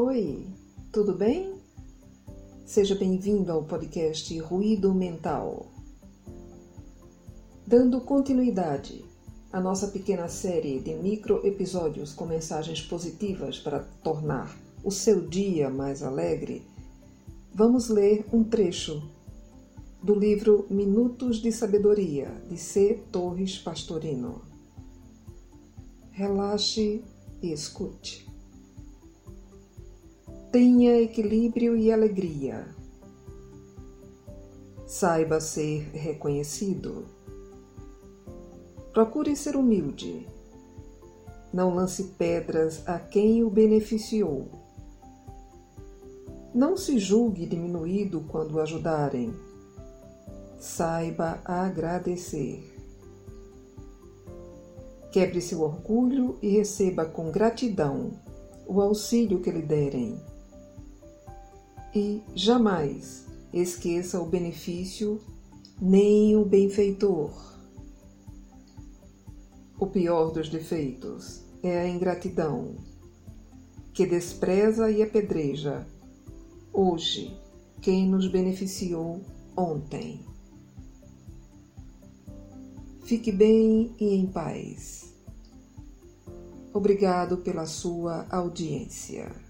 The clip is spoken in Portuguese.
Oi, tudo bem? Seja bem-vindo ao podcast Ruído Mental. Dando continuidade à nossa pequena série de micro episódios com mensagens positivas para tornar o seu dia mais alegre, vamos ler um trecho do livro Minutos de Sabedoria de C. Torres Pastorino. Relaxe e escute. Tenha equilíbrio e alegria. Saiba ser reconhecido. Procure ser humilde. Não lance pedras a quem o beneficiou. Não se julgue diminuído quando o ajudarem. Saiba agradecer. Quebre seu orgulho e receba com gratidão o auxílio que lhe derem. E jamais esqueça o benefício nem o benfeitor. O pior dos defeitos é a ingratidão, que despreza e apedreja hoje quem nos beneficiou ontem. Fique bem e em paz. Obrigado pela sua audiência.